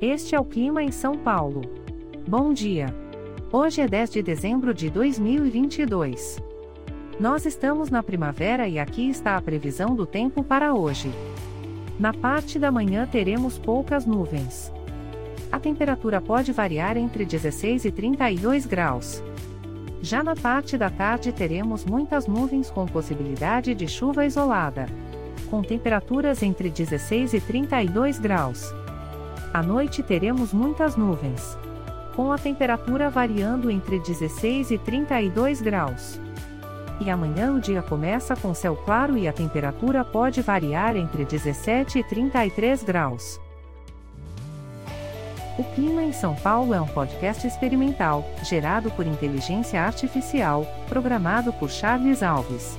Este é o clima em São Paulo. Bom dia. Hoje é 10 de dezembro de 2022. Nós estamos na primavera e aqui está a previsão do tempo para hoje. Na parte da manhã teremos poucas nuvens. A temperatura pode variar entre 16 e 32 graus. Já na parte da tarde teremos muitas nuvens com possibilidade de chuva isolada. Com temperaturas entre 16 e 32 graus. À noite teremos muitas nuvens. Com a temperatura variando entre 16 e 32 graus. E amanhã o dia começa com céu claro e a temperatura pode variar entre 17 e 33 graus. O Clima em São Paulo é um podcast experimental, gerado por inteligência artificial, programado por Charles Alves.